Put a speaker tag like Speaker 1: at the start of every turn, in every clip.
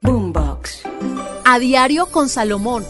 Speaker 1: Boombox.
Speaker 2: A diario con Salomón.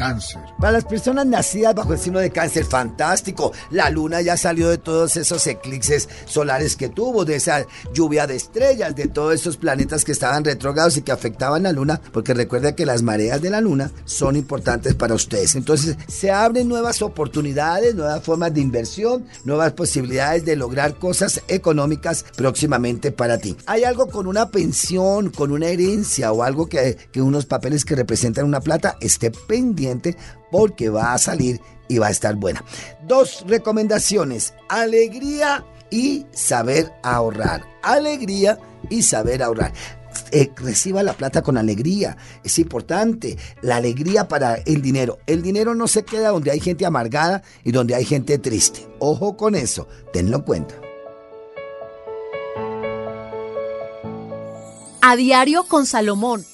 Speaker 3: Cáncer.
Speaker 4: Para las personas nacidas bajo el signo de cáncer, fantástico. La luna ya salió de todos esos eclipses solares que tuvo, de esa lluvia de estrellas, de todos esos planetas que estaban retrogados y que afectaban la luna, porque recuerda que las mareas de la luna son importantes para ustedes. Entonces se abren nuevas oportunidades, nuevas formas de inversión, nuevas posibilidades de lograr cosas económicas próximamente para ti. Hay algo con una pensión, con una herencia o algo que unos papeles que representan una plata, esté pendiente porque va a salir y va a estar buena. Dos recomendaciones, alegría y saber ahorrar. Alegría y saber ahorrar. Eh, reciba la plata con alegría. Es importante la alegría para el dinero. El dinero no se queda donde hay gente amargada y donde hay gente triste. Ojo con eso, tenlo en cuenta.
Speaker 2: A diario con Salomón.